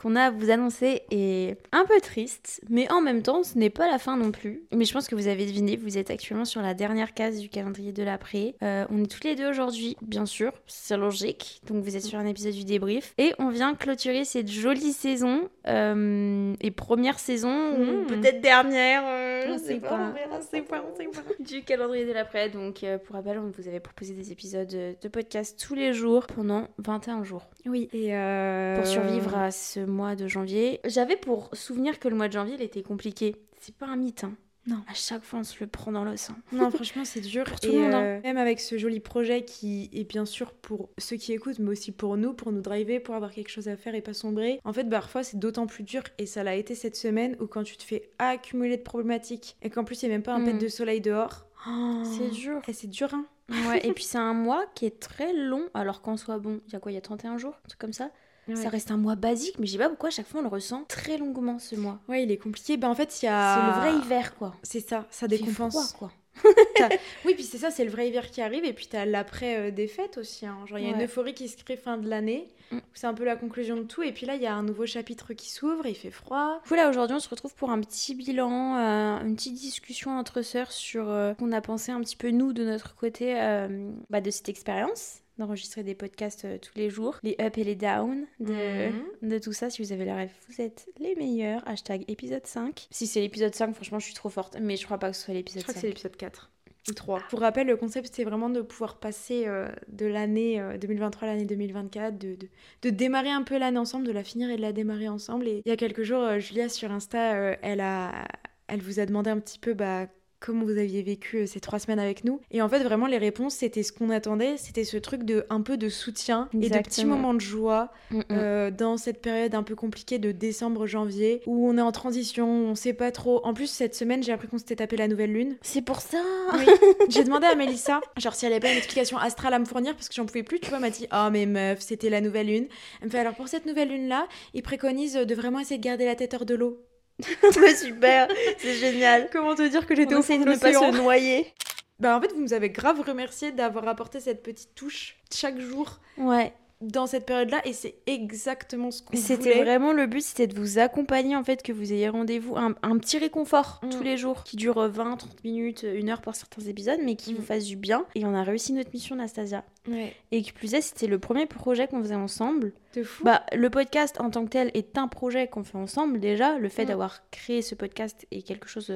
qu'on a à vous annoncer est un peu triste, mais en même temps, ce n'est pas la fin non plus. Mais je pense que vous avez deviné, vous êtes actuellement sur la dernière case du calendrier de l'après. Euh, on est toutes les deux aujourd'hui, bien sûr, c'est logique. Donc vous êtes sur un épisode du débrief. Et on vient clôturer cette jolie saison, euh, et première saison, ou Mm. peut-être dernière, euh, On je sait sais pas, pas. on verra, on sait pas, on sait pas. Du calendrier de l'après. Donc euh, pour rappel, on vous avait proposé des épisodes de podcast tous les jours pendant 21 jours Oui, et pour survivre à ce mois de janvier. J'avais pour souvenir que le mois de janvier, il était compliqué. C'est pas un mythe, hein. Non. À chaque fois, on se le prend dans le sein. Non, franchement, c'est dur. Pour tout le monde, hein. euh, Même avec ce joli projet qui est bien sûr pour ceux qui écoutent, mais aussi pour nous, pour nous driver, pour avoir quelque chose à faire et pas sombrer. En fait, bah, parfois, c'est d'autant plus dur. Et ça l'a été cette semaine où quand tu te fais accumuler de problématiques et qu'en plus, il n'y a même pas un Mm. pet de soleil dehors. C'est dur. Et c'est dur, hein Ouais, et puis c'est un mois qui est très long, alors qu'en soit bon, il y a quoi, il y a 31 jours, un truc comme ça. Ça reste un mois basique, mais je sais pas pourquoi à chaque fois on le ressent très longuement ce mois. Ouais, il est compliqué. Bah, en fait, il y C'est a. le vrai hiver, quoi. C'est ça, ça décompense. froid, quoi. Oui, puis c'est ça, c'est le vrai hiver qui arrive, et puis t'as l'après euh, des fêtes aussi. hein. Genre, il y a une euphorie qui se crée fin de l'année, Mm. c'est un peu la conclusion de tout, et puis là, il y a un nouveau chapitre qui s'ouvre, il fait froid. Du coup, là, aujourd'hui, on se retrouve pour un petit bilan, euh, une petite discussion entre sœurs sur euh, qu'on a pensé un petit peu, nous, de notre côté, euh, bah, de cette expérience d'enregistrer des podcasts euh, tous les jours, les up et les down de, Mhm. de tout ça. Si vous avez la rêve, vous êtes les meilleurs. Hashtag épisode 5. Si c'est l'épisode 5, franchement, je suis trop forte, mais je crois pas que ce soit Je l'épisode crois que 5. c'est l'épisode 4 ou 3. Pour rappel, le concept, c'est vraiment de pouvoir passer euh, de l'année euh, 2023 à l'année 2024, de, de, de démarrer un peu l'année ensemble, de la finir et de la démarrer ensemble. Et il y a quelques jours, euh, Julia, sur Insta, euh, elle, a, elle vous a demandé un petit peu bah, comment vous aviez vécu euh, ces trois semaines avec nous. Et en fait, vraiment, les réponses, c'était ce qu'on attendait. C'était ce truc de un peu de soutien et de petits moments de joie Mm, mm. euh, dans cette période un peu compliquée de décembre-janvier où on est en transition, on sait pas trop. En plus, cette semaine, j'ai appris qu'on s'était tapé la nouvelle lune. C'est pour ça Oui. J'ai demandé à Mélissa, genre si elle avait pas une explication astrale à me fournir parce que j'en pouvais plus, tu vois, elle m'a dit "Oh mais meuf, c'était la nouvelle lune." Elle me fait "Alors pour cette nouvelle lune là, ils préconisent de vraiment essayer de garder la tête hors de l'eau." Super, c'est génial. Comment te dire que j'étais au fond de de ne pas se noyer. Bah en fait, vous nous avez grave remercié d'avoir apporté cette petite touche chaque jour Ouais. Dans cette période-là et c'est exactement ce qu'on C'était voulait. vraiment le but, c'était de vous accompagner en fait, que vous ayez rendez-vous, un, un petit réconfort Mm. tous les jours, qui dure 20, 30 minutes, une heure pour certains épisodes, mais qui Mm. vous fasse du bien. Et on a réussi notre mission, Nastasia. Ouais, Et qui plus est, c'était le premier projet qu'on faisait ensemble. de fou. Bah, le podcast en tant que tel est un projet qu'on fait ensemble déjà. Le fait Mm. d'avoir créé ce podcast est quelque chose.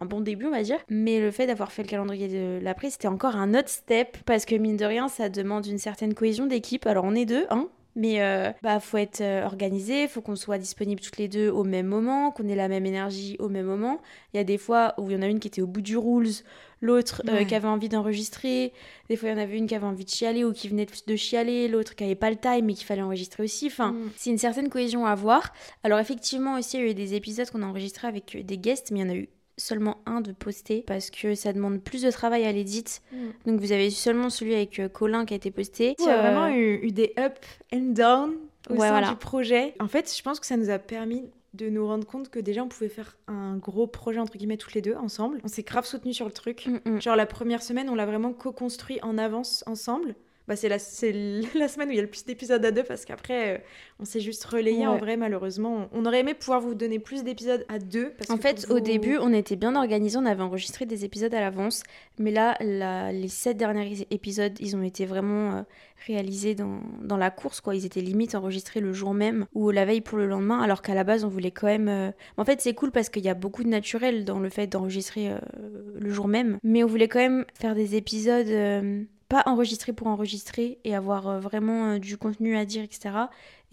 Un bon début, on va dire. Mais le fait d'avoir fait le calendrier de l'après, c'était encore un autre step. Parce que mine de rien, ça demande une certaine cohésion d'équipe. Alors, on est deux, hein. Mais euh, bah faut être euh, organisé, faut qu'on soit disponible toutes les deux au même moment, qu'on ait la même énergie au même moment. Il y a des fois où il y en a une qui était au bout du rules, l'autre euh, qui avait envie d'enregistrer. Des fois il y en avait une qui avait envie de chialer ou qui venait de- de chialer, l'autre qui avait pas le time mais qu'il fallait enregistrer aussi. Enfin, Mm. c'est une certaine cohésion à avoir. Alors effectivement aussi il y a eu des épisodes qu'on a enregistrés avec euh, des guests, mais il y en a eu seulement un de posté parce que ça demande plus de travail à l'édit. Mm. Donc vous avez eu seulement celui avec euh, Colin qui a été posté. Il y a Euh, vraiment eu, eu des up and down au Ouais, sein voilà. du projet. En fait, je pense que ça nous a permis de nous rendre compte que déjà on pouvait faire un gros projet entre guillemets toutes les deux ensemble. On s'est grave soutenus sur le truc. mm, mm. Genre la première semaine, on l'a vraiment co-construit en avance ensemble. Bah, c'est la, semaine où il y a le plus d'épisodes à deux parce qu'après, euh, on s'est juste relayé en vrai, malheureusement. On aurait aimé pouvoir vous donner plus d'épisodes à deux. Parce En que fait, au début, on était bien organisé, on avait enregistré des épisodes à l'avance, mais là, la- les sept derniers épisodes, ils ont été vraiment euh, réalisés dans, dans la course, quoi. Ils étaient limite enregistrés le jour même ou la veille pour le lendemain, alors qu'à la base, on voulait quand même. euh, En fait, c'est cool parce qu'il y a beaucoup de naturel dans le fait d'enregistrer le jour même, mais on voulait quand même faire des épisodes. Pas enregistrés pour enregistrer et avoir euh, vraiment euh, du contenu à dire, etc.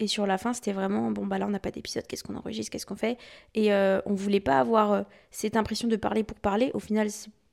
Et sur la fin, c'était vraiment bon, bah là, on n'a pas d'épisode, qu'est-ce qu'on enregistre, qu'est-ce qu'on fait? Et euh, on voulait pas avoir euh, cette impression de parler pour parler. Au final,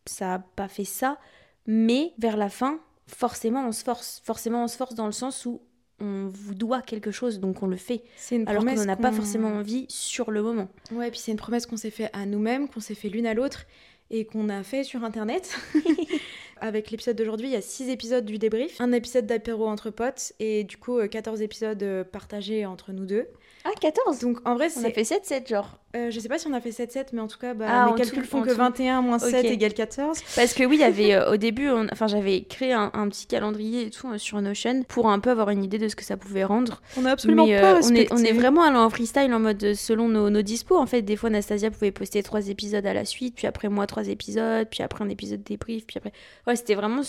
ça n'a pas fait ça. Mais vers la fin, forcément, on se force. Forcément, on se force dans le sens où on vous doit quelque chose, donc on le fait. c'est une Alors qu'on n'en a pas forcément envie sur le moment. Ouais, puis c'est une promesse qu'on s'est fait à nous-mêmes, qu'on s'est fait l'une à l'autre et qu'on a fait sur internet. Avec l'épisode d'aujourd'hui, il y a 6 épisodes du débrief, un épisode d'apéro entre potes et du coup euh, 14 épisodes euh, partagés entre nous deux. Ah, 14 Donc en vrai, On a fait 7-7, genre. euh, je sais pas si on a fait 7-7, mais en tout cas, bah, Ah, mes calculs tout, font que tout. 21 moins 7 Ok. égale 14. Parce que oui, il y avait euh, au début, on- enfin j'avais créé un, un petit calendrier et tout euh, sur Notion pour un peu avoir une idée de ce que ça pouvait rendre. On a absolument Mais pas euh, on, est, on est vraiment allé en freestyle en mode selon nos, nos dispos. En fait, des fois, Anastasia pouvait poster trois épisodes à la suite, puis après moi trois épisodes, puis après un épisode débrief, puis après. Ouais, c'était vraiment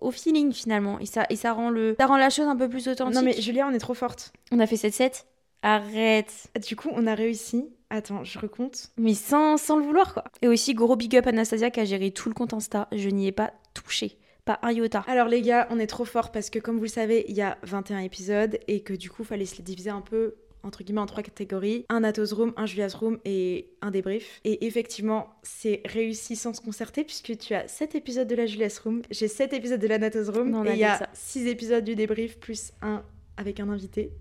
au feeling finalement. Et ça, et ça rend le, ça rend la chose un peu plus authentique. Non mais Julia, on est trop forte. On a fait 7-7. Arrête. Du coup, on a réussi. Attends, je recompte. Mais sans, sans le vouloir, quoi. Et aussi, gros big up Anastasia qui a géré tout le compte Insta. Je n'y ai pas touché. Pas un iota. Alors les gars, on est trop fort parce que comme vous le savez, il y a 21 épisodes et que du coup, fallait se les diviser un peu entre guillemets en trois catégories, un Atos Room, un Julia's Room et un débrief. Et effectivement, c'est réussi sans se concerter puisque tu as 7 épisodes de la Julia's Room, j'ai 7 épisodes de la Natos Room On a et il y a dit ça. 6 épisodes du débrief plus un avec un invité.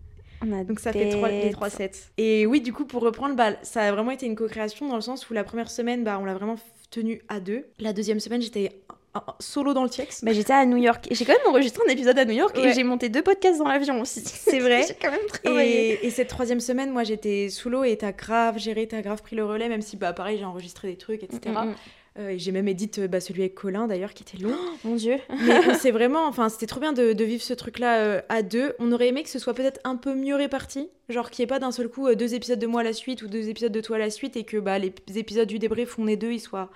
On a Donc ça fait 3, les bête. 3 sets. Et oui, du coup, pour reprendre, bah, ça a vraiment été une co-création dans le sens où la première semaine, bah, on l'a vraiment tenue à deux. La deuxième semaine, j'étais solo dans le TX. Bah, j'étais à New York. J'ai quand même enregistré un épisode à New York Ouais. et j'ai monté deux podcasts dans l'avion aussi. C'est vrai. j'ai quand même travaillé. Et, et cette troisième semaine, moi, j'étais sous l'eau et t'as grave géré, t'as grave pris le relais, même si, bah, pareil, j'ai enregistré des trucs, etc. Mm, et j'ai même édité bah, celui avec Colin, d'ailleurs, qui était long. Mon dieu. Mais on s'est vraiment... Enfin, c'était trop bien de, de vivre ce truc-là euh, à deux. On aurait aimé que ce soit peut-être un peu mieux réparti. Genre qu'il n'y ait pas d'un seul coup euh, deux épisodes de moi à la suite ou deux épisodes de toi à la suite et que bah, les épisodes du débrief on est deux, ils soient...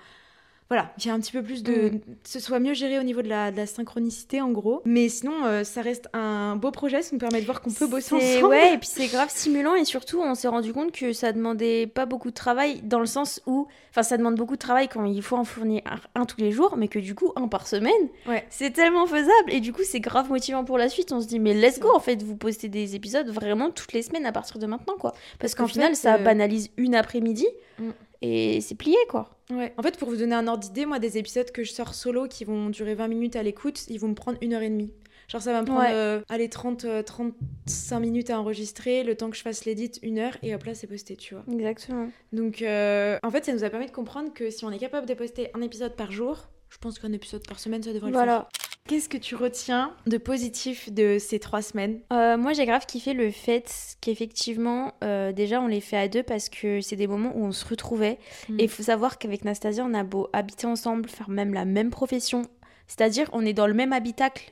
Voilà, qu'il y ait un petit peu plus de... Mm. Ce soit mieux géré au niveau de la, de la synchronicité, en gros. Mais sinon, euh, ça reste un beau projet. Ça nous permet de voir qu'on peut bosser ensemble. Ouais, et puis c'est grave stimulant et surtout on s'est rendu compte que ça demandait pas beaucoup de travail dans le sens où, enfin ça demande beaucoup de travail quand il faut en fournir un, un tous les jours, mais que du coup un par semaine, Ouais. c'est tellement faisable et du coup c'est grave motivant pour la suite. On se dit mais let's go en fait, vous postez des épisodes vraiment toutes les semaines à partir de maintenant quoi, parce qu'en qu'en final fait, ça euh, banalise une après-midi Mm. Et c'est plié quoi. Ouais. En fait, pour vous donner un ordre d'idée, moi, des épisodes que je sors solo qui vont durer 20 minutes à l'écoute, ils vont me prendre une heure et demie. Genre, ça va me prendre, Ouais. euh, allez, 30, euh, 35 minutes à enregistrer, le temps que je fasse l'édit, une heure, et hop là, c'est posté, tu vois. Exactement. Donc, euh, en fait, ça nous a permis de comprendre que si on est capable de poster un épisode par jour, je pense qu'un épisode par semaine, ça devrait le faire. Qu'est-ce que tu retiens de positif de ces trois semaines? Euh, moi, j'ai grave kiffé le fait qu'effectivement, euh, déjà, on les fait à deux parce que c'est des moments où on se retrouvait. Mm. Et il faut savoir qu'avec Nastasia, on a beau habiter ensemble, faire même la même profession. C'est-à-dire, on est dans le même habitacle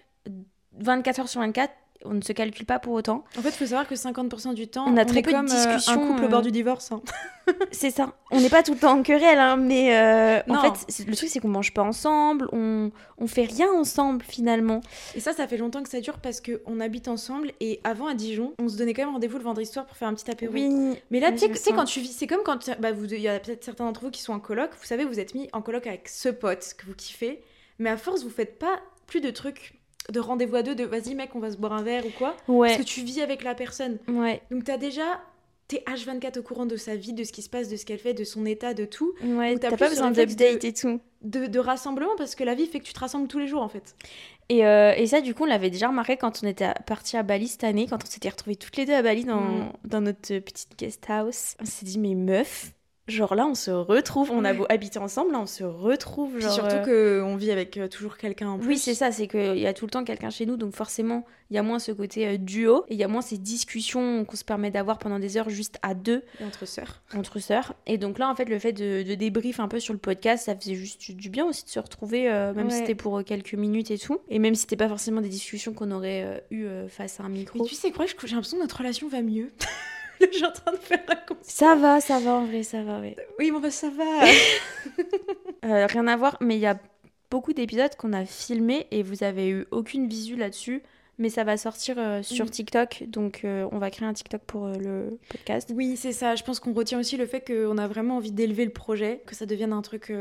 24 heures sur 24. On ne se calcule pas pour autant. En fait, il faut savoir que 50% du temps, On a très est peu de comme euh, discussions, un couple au euh, bord du divorce. hein. C'est ça. On n'est pas tout le temps en querelle, hein, mais euh, en fait, le truc, c'est qu'on mange pas ensemble, on, on fait rien ensemble finalement. Et ça, ça fait longtemps que ça dure parce qu'on habite ensemble et avant à Dijon, on se donnait quand même rendez-vous le vendredi soir pour faire un petit apéro. Oui. Mais là, tu sais, quand tu vis, c'est comme quand bah, vous, il y a peut-être certains d'entre vous qui sont en coloc. Vous savez, vous êtes mis en coloc avec ce pote que vous kiffez, mais à force, vous faites pas plus de trucs de rendez-vous à deux, de vas-y mec, on va se boire un verre ou quoi, Ouais. parce que tu vis avec la personne. Ouais. Donc t'as déjà t'es H24 au courant de sa vie, de ce qui se passe, de ce qu'elle fait, de son état, de tout, Ouais. Ou t'as pas besoin d'update et tout. de, de rassemblement parce que la vie fait que tu te rassembles tous les jours en fait. Et, euh, et ça, du coup, on l'avait déjà remarqué quand on était parti à Bali cette année, quand on s'était retrouvés toutes les deux à Bali dans, Mm. dans notre petite guest house. On s'est dit, mais meuf, genre là, on se retrouve. On a beau habiter ensemble, là, on se retrouve. Puis Genre, surtout euh, que on vit avec euh, toujours quelqu'un en plus. Oui, c'est ça, c'est qu'il y a tout le temps quelqu'un chez nous, donc forcément, il y a moins ce côté euh, duo, et il y a moins ces discussions qu'on se permet d'avoir pendant des heures juste à deux Et entre sœurs. entre sœurs. Et donc là, en fait, le fait de, de débrief un peu sur le podcast, ça faisait juste du- bien aussi de se retrouver, euh, même si c'était pour quelques minutes et tout. Et même si c'était pas forcément des discussions qu'on aurait eues face à un micro. Mais tu sais quoi, j'ai l'impression que notre relation va mieux. Là, je suis en train de faire conscience. Ça va, ça va en vrai, ça va, ouais. Oui, bon bah ça va. Euh, rien à voir, mais il y a beaucoup d'épisodes qu'on a filmés et vous avez eu aucune visu là-dessus. Mais ça va sortir euh, sur Mm. TikTok, donc euh, on va créer un TikTok pour le podcast. oui, c'est ça. Je pense qu'on retient aussi le fait qu'on a vraiment envie d'élever le projet, que ça devienne un truc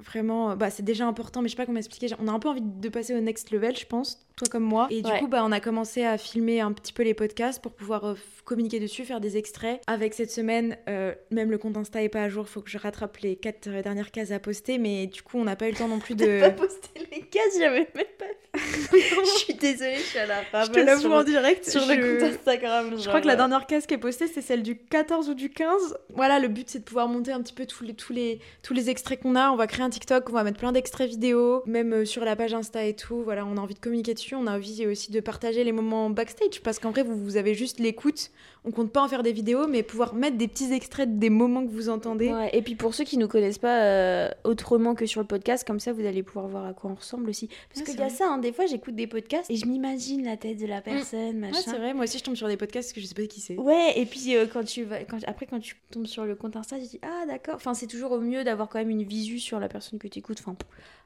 vraiment. Bah, c'est déjà important, mais je sais pas comment expliquer. On a un peu envie de passer au next level, je pense, toi comme moi. Et du Ouais. coup, bah, on a commencé à filmer un petit peu les podcasts pour pouvoir euh, communiquer dessus, faire des extraits. Avec cette semaine, euh, même le compte Insta est pas à jour. Faut que je rattrape les quatre euh, dernières cases à poster, mais du coup, on n'a pas eu le temps non plus de. posté les cases, j'avais même pas je suis désolée, je suis à la ramasse. Je te l'avoue en direct. Sur je... le compte Instagram. Je crois que la dernière case qui est postée, c'est celle du 14 ou du 15. Voilà, le but, c'est de pouvoir monter un petit peu tous les, tous les, tous les extraits qu'on a. On va créer un TikTok, on va mettre plein d'extraits vidéo, même euh, sur la page Insta et tout. Voilà, on a envie de communiquer dessus. On a envie aussi de partager les moments backstage parce qu'en vrai, vous, vous avez juste l'écoute. On compte pas en faire des vidéos, mais pouvoir mettre des petits extraits des moments que vous entendez. Ouais, et puis pour ceux qui nous connaissent pas euh, autrement que sur le podcast, comme ça, vous allez pouvoir voir à quoi on ressemble aussi. Parce Ouais, qu'il y a ça, hein, des fois, j'écoute des podcasts et je m'imagine la tête de la personne, Ouais, machin. c'est vrai. Moi aussi, je tombe sur des podcasts que je sais pas qui c'est. Ouais, et puis euh, quand tu vas, quand, après quand tu tombes sur le compte Insta, tu dis ah d'accord. Enfin, c'est toujours au mieux d'avoir quand même une visu sur la personne que tu écoutes. Enfin,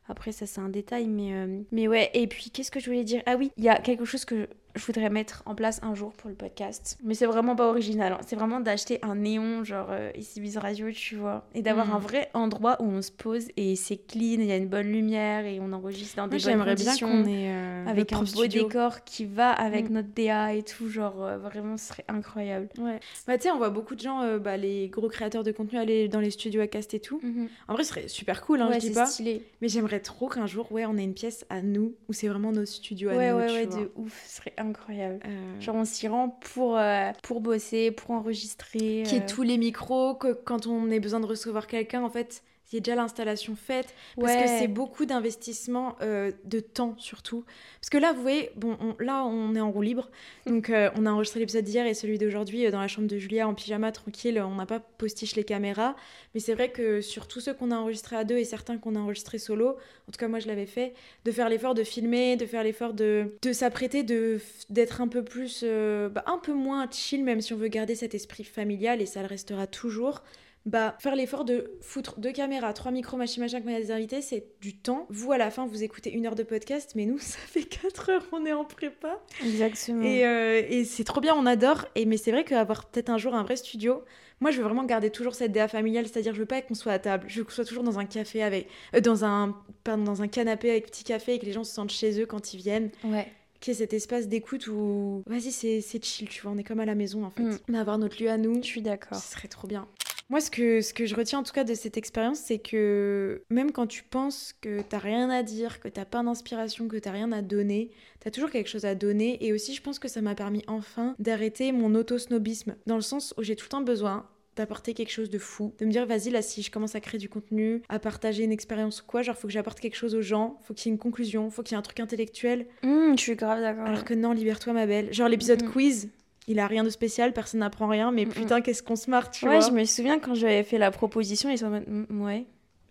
après ça c'est un détail, mais euh, ouais. Et puis qu'est-ce que je voulais dire? Ah oui, il y a quelque chose que je voudrais mettre en place un jour pour le podcast, mais c'est vraiment pas original. hein. C'est vraiment d'acheter un néon genre euh, ici Biz Radio, tu vois, et d'avoir Mm. un vrai endroit où on se pose et c'est clean, il y a une bonne lumière et on enregistre dans des bonnes j'aimerais bien conditions qu'on ait euh, avec un beau studio. décor qui va avec Mm. notre DA et tout, genre euh, vraiment ce serait incroyable. Ouais. Bah, tu sais, on voit beaucoup de gens, euh, bah, les gros créateurs de contenu, aller dans les studios à cast et tout. En vrai, ce serait super cool, hein, ouais, je dis pas. stylé. Mais j'aimerais trop qu'un jour, ouais, on ait une pièce à nous, où c'est vraiment nos studios à Ouais, nous. ouais, ouais, vois. de ouf, ce serait incroyable. Euh, Genre on s'y rend pour, euh, pour bosser, pour enregistrer. Qu'il y ait euh, tous les micros, que quand on ait besoin de recevoir quelqu'un, en fait, y ait déjà l'installation faite. Parce ouais. que c'est beaucoup d'investissement euh, de temps, surtout. Parce que là, vous voyez, bon, on- là, on est en roue libre. Donc, euh, on a enregistré l'épisode d'hier et celui d'aujourd'hui euh, dans la chambre de Julia en pyjama, tranquille. On n'a pas postiche les caméras. Mais c'est vrai que sur tous ceux qu'on a enregistrés à deux et certains qu'on a enregistrés solo, en tout cas, moi, je l'avais fait, de faire l'effort de filmer, de faire l'effort de, de s'apprêter, de d'être un peu plus, bah, un peu moins chill, même si on veut garder cet esprit familial et ça le restera toujours. Bah, faire l'effort de foutre deux caméras, trois micros, machin, machin, quand il y a des invités, c'est du temps. Vous, à la fin, vous écoutez une heure de podcast, mais nous, ça fait quatre heures, on est en prépa. Exactement. Et, euh, et c'est trop bien, on adore. Et, mais c'est vrai qu'avoir peut-être un jour un vrai studio, moi, je veux vraiment garder toujours cette DA familiale, c'est-à-dire, je veux pas qu'on soit à table, je veux qu'on soit toujours dans un café avec. euh, dans, un, pardon, dans un canapé avec petit café et que les gens se sentent chez eux quand ils viennent. Ouais. Qu'il y ait cet espace d'écoute où, vas-y, c'est c'est chill, tu vois, on est comme à la maison en fait. Mm. Mais avoir notre lieu à nous, Je suis d'accord. ce serait trop bien. Moi, ce que, ce que je retiens en tout cas de cette expérience, c'est que même quand tu penses que t'as rien à dire, que t'as pas d'inspiration, que t'as rien à donner, t'as toujours quelque chose à donner. Et aussi, je pense que ça m'a permis enfin d'arrêter mon auto-snobisme, dans le sens où j'ai tout le temps besoin d'apporter quelque chose de fou, de me dire vas-y là si je commence à créer du contenu, à partager une expérience ou quoi, genre faut que j'apporte quelque chose aux gens, faut qu'il y ait une conclusion, faut qu'il y ait un truc intellectuel, Hum, je suis grave d'accord. alors que non, libère-toi ma belle. Genre l'épisode Mhm. quiz, il a rien de spécial, personne n'apprend rien, mais putain qu'est-ce qu'on se marre, tu ouais, vois. je me souviens quand j'avais fait la proposition, ils sont en mode Hum, ouais.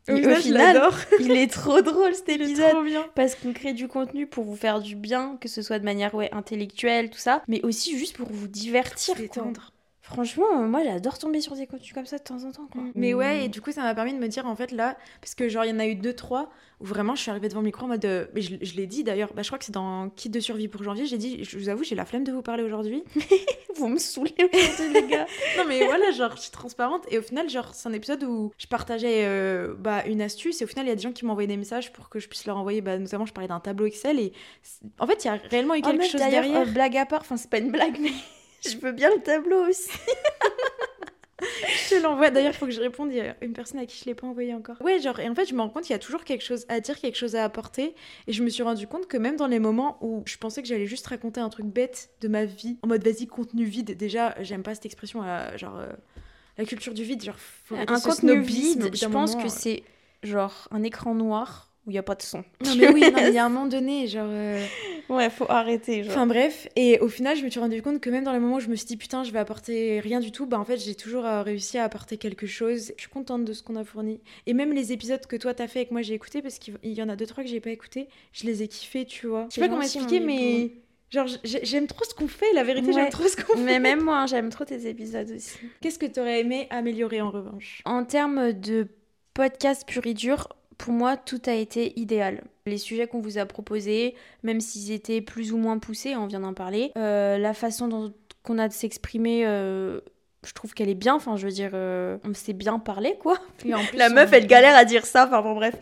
Au Et final, je l'adore. il est trop drôle cet Il est épisode. trop bien. Parce qu'on crée du contenu pour vous faire du bien, que ce soit de manière ouais, intellectuelle, tout ça, mais aussi juste pour vous divertir. Détendre. Franchement, euh, moi j'adore tomber sur des contenus comme ça de temps en temps. Quoi. Mais ouais, et du coup, ça m'a permis de me dire, en fait, là, parce que genre, il y en a eu deux, trois, où vraiment, je suis arrivée devant le micro en mode. euh, mais je, je l'ai dit d'ailleurs, bah, je crois que c'est dans Kit de survie pour janvier, j'ai dit, je vous avoue, j'ai la flemme de vous parler aujourd'hui. Vous me saoulez aujourd'hui, les gars. non, mais voilà, genre, je suis transparente. Et au final, genre, c'est un épisode où je partageais euh, bah, une astuce, et au final, il y a des gens qui m'ont envoyé des messages pour que je puisse leur envoyer, bah, notamment, je parlais d'un tableau Excel, et en fait, il y a réellement eu Oh, quelque chose derrière. euh, blague à part, enfin c'est pas une blague, mais je veux bien le tableau aussi. Je te l'envoie. D'ailleurs, il faut que je réponde. Il y a une personne à qui je l'ai pas envoyé encore. Ouais, genre, et en fait, je me rends compte qu'il y a toujours quelque chose à dire, quelque chose à apporter. Et je me suis rendu compte que même dans les moments où je pensais que j'allais juste raconter un truc bête de ma vie, en mode vas-y, contenu vide. Déjà, j'aime pas cette expression, euh, genre euh, la culture du vide. Genre, Un contenu vide, je pense moment, que euh. c'est genre un écran noir où il y a pas de son. Non, mais oui, il y a un moment donné, genre. euh, Ouais, faut arrêter. Genre. Enfin bref, et au final, je me suis rendu compte que même dans les moments où je me suis dit putain, je vais apporter rien du tout, bah en fait, j'ai toujours euh, réussi à apporter quelque chose. Je suis contente de ce qu'on a fourni. Et même les épisodes que toi t'as fait et que moi j'ai écouté, parce qu'il y en a deux trois que j'ai pas écouté, je les ai kiffés, tu vois. Je sais pas comment expliquer, mais genre j'ai- j'aime trop ce qu'on fait. La vérité, Ouais. j'aime trop ce qu'on fait. Mais même moi, hein, j'aime trop tes épisodes aussi. Qu'est-ce que t'aurais aimé améliorer en revanche? En termes de podcast pur et dur, pour moi, tout a été idéal. Les sujets qu'on vous a proposés, même s'ils étaient plus ou moins poussés, on vient d'en parler, euh, la façon dont qu'on a de s'exprimer, euh, je trouve qu'elle est bien. Enfin, je veux dire, euh, on sait bien parler, quoi. Et en plus, La on- meuf, elle galère à dire ça, enfin bon, bref.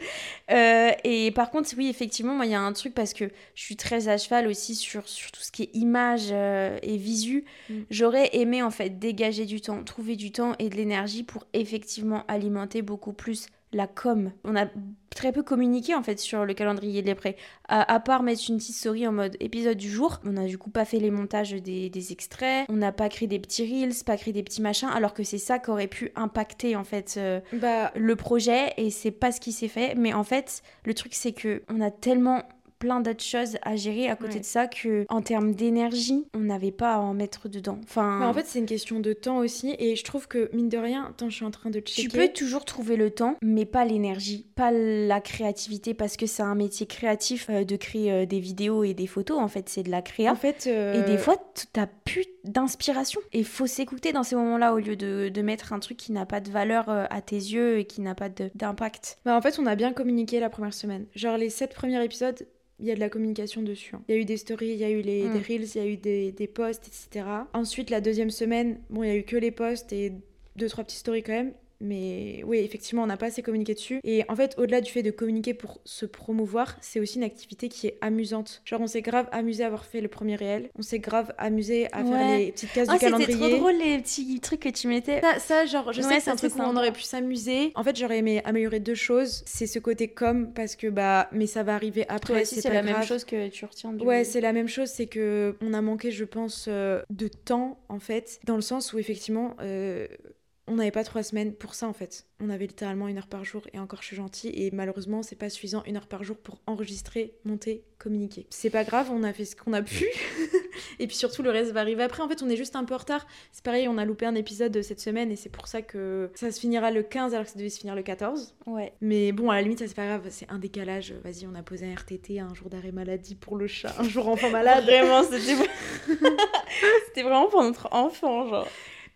Euh, et par contre, oui, effectivement, moi, il y a un truc parce que je suis très à cheval aussi sur, sur tout ce qui est image euh, et visu. Mm. J'aurais aimé, en fait, dégager du temps, trouver du temps et de l'énergie pour effectivement alimenter beaucoup plus la com. On a très peu communiqué en fait sur le calendrier des prêts. À, à part mettre une petite story en mode épisode du jour, on a du coup pas fait les montages des, des extraits, on n'a pas créé des petits reels, pas créé des petits machins, alors que c'est ça qui aurait pu impacter en fait euh, Bah, le projet et c'est pas ce qui s'est fait. Mais en fait, le truc c'est que on a tellement plein d'autres choses à gérer à côté Ouais. de ça que en termes d'énergie on n'avait pas à en mettre dedans enfin en fait, c'est une question de temps aussi. Et je trouve que, mine de rien, attends, je suis en train de checker. Tu peux toujours trouver le temps, mais pas l'énergie, pas la créativité, parce que c'est un métier créatif euh, de créer euh, des vidéos et des photos. En fait, c'est de la créa. En fait. euh, Et des fois, t'as plus d'inspiration. Et faut s'écouter dans ces moments-là au lieu de, de mettre un truc qui n'a pas de valeur à tes yeux et qui n'a pas d'impact. Bah, en fait, on a bien communiqué la première semaine. Genre, les sept premiers épisodes, il y a de la communication dessus. hein. Il y a eu des stories, il y a eu les, Mm. des reels, il y a eu des, des posts, etc. Ensuite, la deuxième semaine, bon, il y a eu que les posts et deux, trois petites stories quand même. Mais oui, effectivement, on n'a pas assez communiqué dessus. Et en fait, au-delà du fait de communiquer pour se promouvoir, c'est aussi une activité qui est amusante. Genre, on s'est grave amusé à avoir fait le premier réel. On s'est grave amusé à faire les petites cases Ah, du c'était calendrier. trop drôle les petits trucs que tu mettais. Ça, ça, genre, je sais Ouais, que c'est un truc où on aurait pu s'amuser. En fait, j'aurais aimé améliorer deux choses. C'est ce côté com, parce que bah, mais ça va arriver après. C'est la même chose que tu retiens du Ouais, c'est la même chose, c'est que on a manqué, je pense, euh, de temps en fait, dans le sens où effectivement, euh, on n'avait pas trois semaines pour ça en fait. On avait littéralement une heure par jour et encore je suis gentille et malheureusement c'est pas suffisant une heure par jour pour enregistrer, monter, communiquer. C'est pas grave, on a fait ce qu'on a pu et puis surtout le reste va arriver après. En fait, on est juste un peu en retard. C'est pareil, on a loupé un épisode cette semaine et c'est pour ça que ça se finira le 15 alors que ça devait se finir le 14. Ouais. Mais bon, à la limite, ça c'est pas grave, c'est un décalage. Vas-y, on a posé un RTT, un jour d'arrêt maladie pour le chat, un jour enfant malade. Vraiment, c'était c'était vraiment pour notre enfant, genre.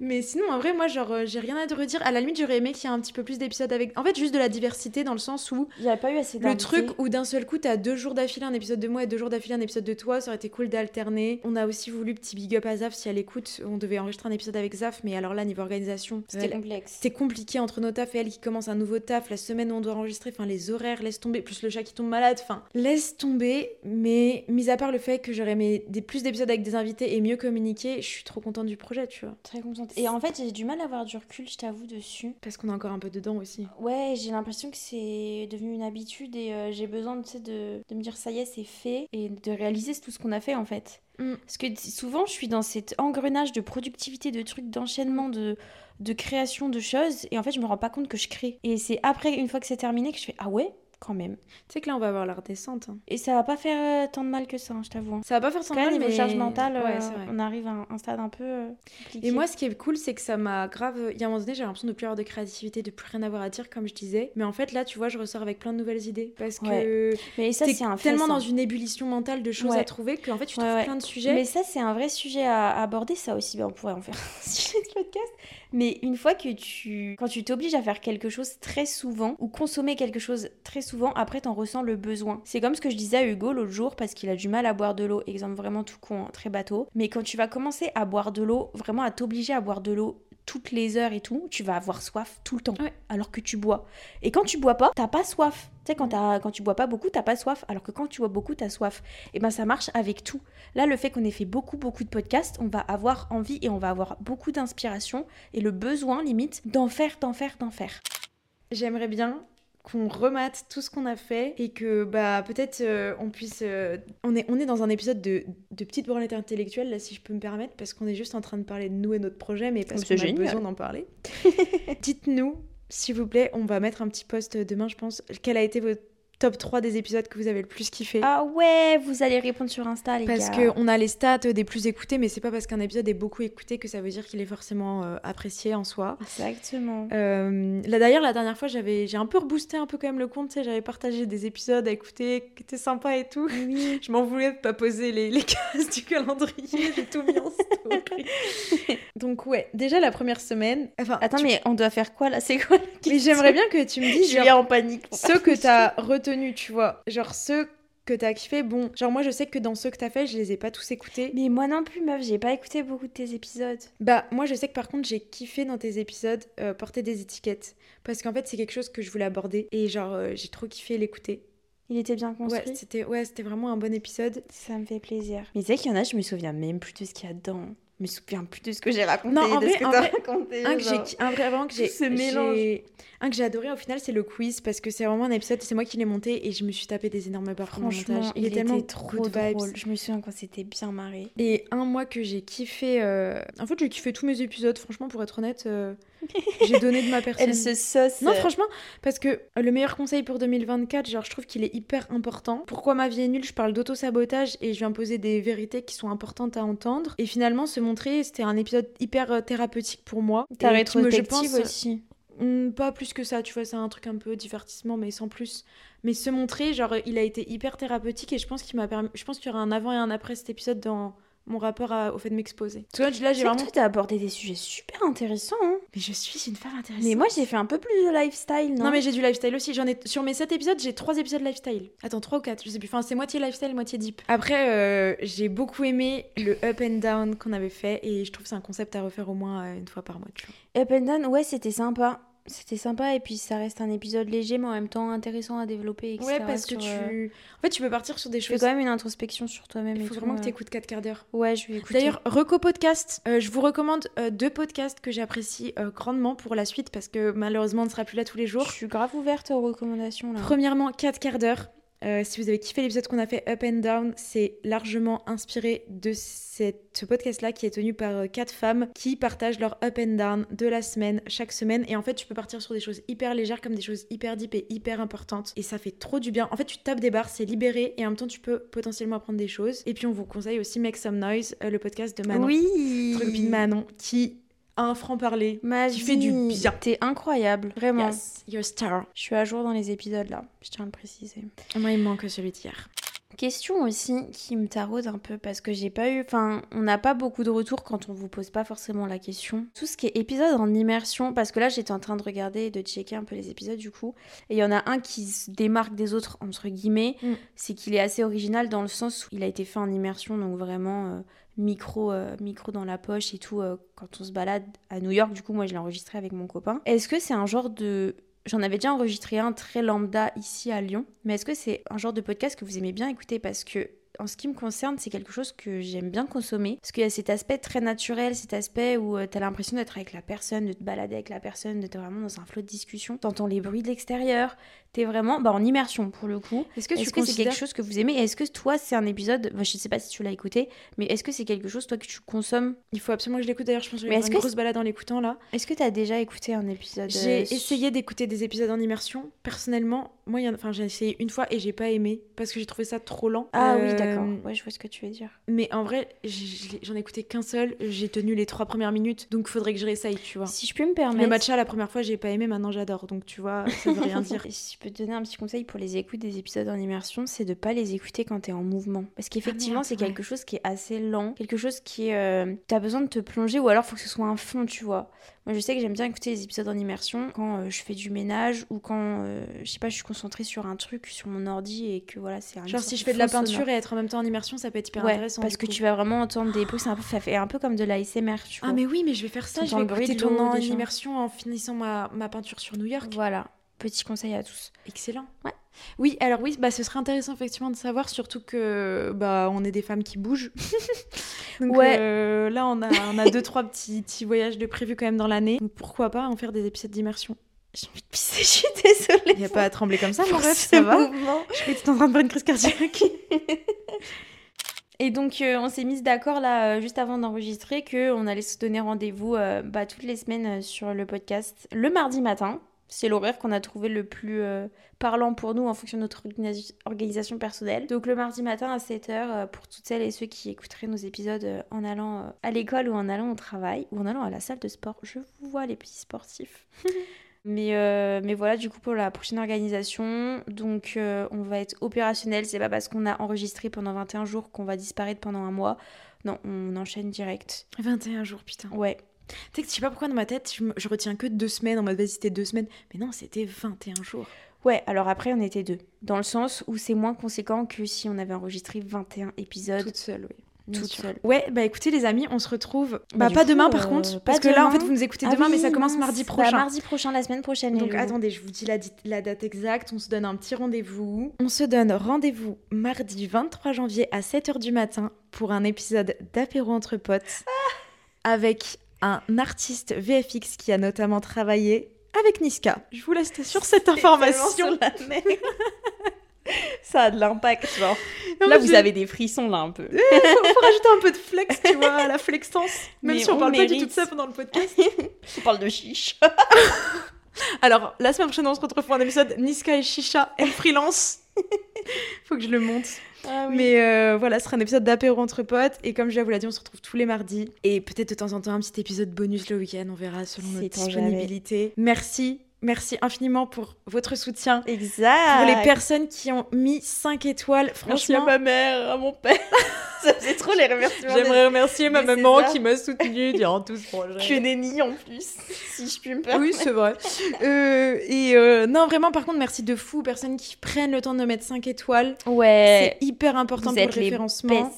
Mais sinon, en vrai, moi, genre, euh, j'ai rien à te redire. À la limite, j'aurais aimé qu'il y ait un petit peu plus d'épisodes avec. En fait, juste de la diversité dans le sens où Il n'y a pas eu assez le truc où d'un seul coup, t'as deux jours d'affilée un épisode de moi et deux jours d'affilée un épisode de toi, ça aurait été cool d'alterner. On a aussi voulu petit big up à Zaf si elle écoute. On devait enregistrer un épisode avec Zaf, mais alors là, niveau organisation, C'était complexe. c'était compliqué entre nos tafs et elle qui commence un nouveau taf, la semaine où on doit enregistrer, enfin les horaires, laisse tomber, plus le chat qui tombe malade, enfin laisse tomber. Mais mis à part le fait que j'aurais aimé des, plus d'épisodes avec des invités et mieux communiquer, je suis trop contente du projet, tu vois. Très contente. Et en fait, j'ai du mal à avoir du recul, je t'avoue, dessus. Parce qu'on est encore un peu dedans aussi. Ouais, j'ai l'impression que c'est devenu une habitude et euh, j'ai besoin de, de me dire ça y est, c'est fait et de réaliser tout ce qu'on a fait en fait. Mm. Parce que souvent, je suis dans cet engrenage de productivité, de trucs, d'enchaînement, de, de création de choses et en fait, je me rends pas compte que je crée. Et c'est après, une fois que c'est terminé, que je fais Ah ouais, quand même. Tu sais que là, on va avoir la redescente. hein. Et ça va pas faire euh, tant de mal que ça, hein, je t'avoue. hein. Ça va pas faire Quand même, mal, niveau mais... charge mentale, Ouais, euh, c'est vrai. on arrive à un, un stade un peu euh, compliqué. Et moi, ce qui est cool, c'est que ça m'a grave. Il y a un moment donné, j'ai l'impression de plus avoir de créativité, de plus rien avoir à dire, comme je disais. Mais en fait, là, tu vois, je ressors avec plein de nouvelles idées. Parce que Mais ça, c'est un fait, tellement ça. dans une ébullition mentale de choses Ouais. à trouver qu'en fait, tu trouves plein de sujets. Mais ça, c'est un vrai sujet à aborder, ça aussi. Ben, on pourrait en faire un sujet de podcast. Mais une fois que tu. Quand tu t'obliges à faire quelque chose très souvent, ou consommer quelque chose très souvent, après, t'en ressens le besoin. C'est comme ce que je disais à Hugo l'autre jour, parce qu'il a du mal à boire de l'eau. Exemple vraiment tout con, hein, très bateau. Mais quand tu vas commencer à boire de l'eau, vraiment à t'obliger à boire de l'eau toutes les heures et tout, tu vas avoir soif tout le temps. Ouais. Alors que tu bois. Et quand tu bois pas, t'as pas soif. Tu sais, quand, t'as- quand tu bois pas beaucoup, t'as pas soif. Alors que quand tu bois beaucoup, t'as soif. Et ben ça marche avec tout. Là, le fait qu'on ait fait beaucoup, beaucoup de podcasts, on va avoir envie et on va avoir beaucoup d'inspiration et le besoin, limite, d'en faire, d'en faire, d'en faire. J'aimerais bien qu'on remate tout ce qu'on a fait et que bah peut-être euh, on puisse euh, on est on est dans un épisode de, de petite branlette intellectuelle là si je peux me permettre parce qu'on est juste en train de parler de nous et notre projet mais parce qu'on a besoin d'en parler. Dites-nous s'il vous plaît on va mettre un petit post demain je pense. Quel a été votre top 3 des épisodes que vous avez le plus kiffé Ah ouais, vous allez répondre sur Insta, les parce gars. qu'on a les stats des plus écoutés, mais c'est pas parce qu'un épisode est beaucoup écouté que ça veut dire qu'il est forcément euh, apprécié en soi. Exactement. Euh, là d'ailleurs la dernière fois j'avais j'ai un peu reboosté un peu quand même le compte, j'avais partagé des épisodes à écouter qui étaient sympas et tout. Oui. Je m'en voulais de pas poser les, les cases du calendrier, j'ai tout mis en story. Donc ouais, déjà la première semaine. Enfin, Attends, tu- mais on doit faire quoi là? C'est quoi la mais question? j'aimerais bien que tu me dises Je genre, en panique. ceux que t'as retenus, tu vois, genre ceux que t'as kiffé. Bon, genre moi je sais que dans ceux que t'as fait, je les ai pas tous écoutés. Mais moi non plus, meuf, j'ai pas écouté beaucoup de tes épisodes. Bah moi je sais que par contre j'ai kiffé dans tes épisodes euh, porter des étiquettes parce qu'en fait c'est quelque chose que je voulais aborder et genre euh, j'ai trop kiffé l'écouter. Il était bien Ouais, construit. c'était ouais, c'était vraiment un bon épisode. Ça me fait plaisir. Mais tu sais qu'il y en a, je me souviens même plus de ce qu'il y a dedans. Me souviens plus de ce que j'ai raconté. Non, en de vrai, ce que t'as raconté. Un que j'ai, un vrai, vraiment que j'ai, un que j'ai adoré au final, c'est le quiz parce que c'est vraiment un épisode, c'est moi qui l'ai monté et je me suis tapé des énormes barres Franchement, montage. il, est tellement était trop drôle. Je me souviens quand c'était bien marré. Et un mois que j'ai kiffé. euh, En fait, j'ai kiffé tous mes épisodes. Franchement, pour être honnête, euh, j'ai donné de ma personne. Elle se sauce. Non, franchement, parce que le meilleur conseil pour 2024, genre, je trouve qu'il est hyper important. Pourquoi ma vie est nulle? Je parle d'auto-sabotage et je viens poser des vérités qui sont importantes à entendre. Et finalement, se montrer, c'était un épisode hyper euh, thérapeutique pour moi. Ta me- je rétrospective pense, aussi. Hmm, pas plus que ça, tu vois, c'est un truc un peu divertissement, mais sans plus. Mais se montrer, genre, il a été hyper thérapeutique et je pense qu'il m'a permis. Je pense qu'il y aura un avant et un après cet épisode dans mon rapport à- au fait de m'exposer. Tu vois, là, j'ai vraiment. que toi, t'as abordé des sujets super intéressants. hein. Mais je suis une femme intéressante. Mais moi, j'ai fait un peu plus de lifestyle, non? Non, mais j'ai du lifestyle aussi. J'en ai sur mes 7 épisodes, j'ai 3 épisodes lifestyle. Attends, 3 ou 4, je sais plus. Enfin, c'est moitié lifestyle, moitié deep. Après, euh, j'ai beaucoup aimé le up and down qu'on avait fait et je trouve que c'est un concept à refaire au moins euh, une fois par mois. Tu vois. Up and Down, ouais, c'était sympa. C'était sympa et puis ça reste un épisode léger mais en même temps intéressant à développer. etc. Ouais, parce que sur, euh, tu. En fait, tu peux partir sur des Tu fais choses. quand même une introspection sur toi-même. Il faut vraiment que euh. tu écoutes 4 quarts d'heure. Ouais, je vais écouter. D'ailleurs, Reco Podcast, euh, je vous recommande euh, deux podcasts que j'apprécie grandement pour la suite parce que malheureusement on ne sera plus là tous les jours. je suis grave ouverte aux recommandations là. Premièrement, 4 quarts d'heure. Euh, si vous avez kiffé l'épisode qu'on a fait Up and Down, c'est largement inspiré de cette, ce podcast-là qui est tenu par euh, quatre femmes qui partagent leur Up and Down de la semaine, chaque semaine. Et en fait, tu peux partir sur des choses hyper légères comme des choses hyper deep et hyper importantes. Et ça fait trop du bien. En fait, tu tapes des barres, c'est libéré et en même temps, tu peux potentiellement apprendre des choses. Et puis, on vous conseille aussi Make Some Noise, euh, le podcast de Manon. Oui. Manon qui un franc-parler. Ma qui fait du bien. T'es incroyable, vraiment. Yes, you're star. Je suis à jour dans les épisodes là, je tiens à le préciser. Moi, il me manque celui d'hier. Question aussi qui me taraude un peu parce que j'ai pas eu. Enfin, on n'a pas beaucoup de retours quand on vous pose pas forcément la question. Tout ce qui est épisode en immersion, parce que là j'étais en train de regarder et de checker un peu les épisodes du coup. Et il y en a un qui se démarque des autres, entre guillemets. Mm. C'est qu'il est assez original dans le sens où il a été fait en immersion, donc vraiment euh, micro, euh, micro dans la poche et tout euh, quand on se balade à New York. Du coup, moi je l'ai enregistré avec mon copain. Est-ce que c'est un genre de J'en avais déjà enregistré un très lambda ici à Lyon, mais est-ce que c'est un genre de podcast que vous aimez bien écouter? Parce que en ce qui me concerne, c'est quelque chose que j'aime bien consommer. Parce qu'il y a cet aspect très naturel, cet aspect où tu t'as l'impression d'être avec la personne, de te balader avec la personne, d'être vraiment dans un flot de discussion. T'entends les bruits de l'extérieur, t'es vraiment bah, en immersion pour le coup. Est-ce que tu Est-ce que c'est quelque chose que vous aimez? Est-ce que toi, c'est un épisode, bah, je sais pas si tu l'as écouté, mais est-ce que c'est quelque chose, toi, que tu consommes? Il faut absolument que je l'écoute. D'ailleurs, je pense que je vais faire une grosse balade en l'écoutant là. Est-ce que t'as déjà écouté un épisode J'ai euh, essayé d'écouter des épisodes en immersion. Personnellement, moi, enfin, j'ai essayé une fois et j'ai pas aimé parce que j'ai trouvé ça trop lent. Ah oui, Euh, d'accord. Ouais, je vois ce que tu veux dire. Mais en vrai, j'en ai écouté qu'un seul. J'ai tenu les trois premières minutes, donc faudrait que je réessaye, tu vois. Si je peux me permettre. Le matcha, la première fois, j'ai pas aimé. Maintenant, j'adore. Donc, tu vois, ça veut rien dire. Et si je peux te donner un petit conseil pour les écoutes des épisodes en immersion, c'est de pas les écouter quand t'es en mouvement. Parce qu'effectivement, merde, c'est ouais. quelque chose qui est assez lent, quelque chose qui est. euh, T'as besoin de te plonger ou alors faut que ce soit un fond, tu vois. Moi, je sais que j'aime bien écouter les épisodes en immersion quand euh, je fais du ménage ou quand, euh, je sais pas, je suis sur un truc sur mon ordi et que voilà, c'est un. Genre, si je fais de la peinture et être en même temps en immersion, ça peut être hyper Ouais, intéressant. parce que coup. tu vas vraiment entendre des bruits, c'est un peu, ça fait un peu comme de l'ASMR, tu vois. Ah, mais oui, mais je vais faire ça. Je vais écouter ton en immersion en finissant ma, ma peinture sur New York. Voilà, petit conseil à tous. Excellent. Ouais. Oui, alors oui, bah, ce serait intéressant effectivement de savoir, surtout que bah, on est des femmes qui bougent. Donc Ouais. euh, là, on a, on a deux, trois petits, petits voyages de prévus quand même dans l'année. Pourquoi pas en faire des épisodes d'immersion J'ai envie de pisser, je suis désolée. Il n'y a pas à trembler comme ça, mon ce ça va mouvement. Je croyais que tu en train de faire une crise cardiaque. Et donc, euh, on s'est mis d'accord là, euh, juste avant d'enregistrer, qu'on allait se donner rendez-vous euh, bah, toutes les semaines sur le podcast le mardi matin. C'est l'horaire qu'on a trouvé le plus parlant pour nous en fonction de notre organi- organisation personnelle. Donc, le mardi matin à 7h, pour toutes celles et ceux qui écouteraient nos épisodes en allant à l'école ou en allant au travail ou en allant à la salle de sport. Je vous vois, les petits sportifs. Mais, euh, mais voilà, du coup, pour la prochaine organisation, donc euh, on va être opérationnel. C'est pas parce qu'on a enregistré pendant 21 jours qu'on va disparaître pendant un mois. Non, on enchaîne direct. 21 jours, putain. Ouais. Tu sais que je sais pas pourquoi dans ma tête, je, je retiens que deux semaines en mode vas-y, c'était deux semaines. Mais non, c'était 21 jours. Ouais, alors après, on était deux. Dans le sens où c'est moins conséquent que si on avait enregistré 21 épisodes Toute seule, oui. Toute sûr. seule. Ouais, bah écoutez les amis, on se retrouve. Bah, Bah, pas coup, demain par euh, contre, pas parce que là en fait vous nous écoutez Ah demain, mais ça commence mince. mardi Bah, prochain. mardi prochain, la semaine prochaine. Donc attendez, je vous dis la, date exacte, on se donne un petit rendez-vous. On se donne rendez-vous mardi 23 janvier à 7h du matin pour un épisode d'apéro entre potes. avec un artiste VFX qui a notamment travaillé avec Niska. Je vous laisse sur cette information. Ça a de l'impact, genre. Non, là, vous je- avez des frissons, là, un peu. faut, faut rajouter un peu de flex, tu vois, à la flextance. Même Mais si on, on parle pas du tout de ça pendant le podcast. On parle de chiche. Alors, la semaine prochaine, on se retrouve pour un épisode Niska et Shisha et freelance. Faut que je le monte. Ah Mais euh, voilà, ce sera un épisode d'apéro entre potes. Et comme je vous l'ai dit, on se retrouve tous les mardis. Et peut-être de temps en temps un petit épisode bonus le week-end. On verra selon notre jamais. disponibilité. Merci. Merci infiniment pour votre soutien. Exact. Pour les personnes qui ont mis 5 étoiles, Merci à franchement, ma mère, à mon père. ça faisait trop les remerciements. j'aimerais remercier ma maman qui m'a soutenue durant tout ce projet. Que nenni en plus, si je puis me permettre. Oui, c'est vrai. Euh, et euh, non, vraiment, par contre, merci de fou aux personnes qui prennent le temps de mettre 5 étoiles. Ouais. C'est hyper important vous pour êtes le référencement.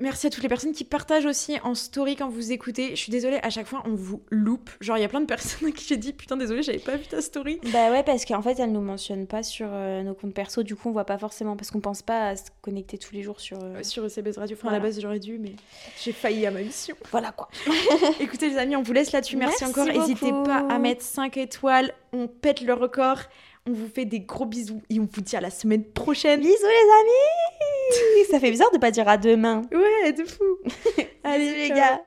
Merci à toutes les personnes qui partagent aussi en story quand vous écoutez. Je suis désolée, à chaque fois, on vous loupe. Genre, il y a plein de personnes à qui j'ai dit Putain, désolée, j'avais pas vu ta story. Bah ouais, parce qu'en fait, elle nous mentionne pas sur euh, nos comptes perso, du coup, on voit pas forcément, parce qu'on pense pas à se connecter tous les jours sur. euh, Euh, Sur CBS Radio, enfin, à la base, j'aurais dû, mais j'ai failli à ma mission. Voilà quoi. Écoutez, les amis, on vous laisse là-dessus. Merci, Merci encore. N'hésitez pas à mettre 5 étoiles. On pète le record. On vous fait des gros bisous et on vous dit à la semaine prochaine. Bisous les amis Ça fait bizarre de pas dire à demain. Ouais, de fou. Allez les gars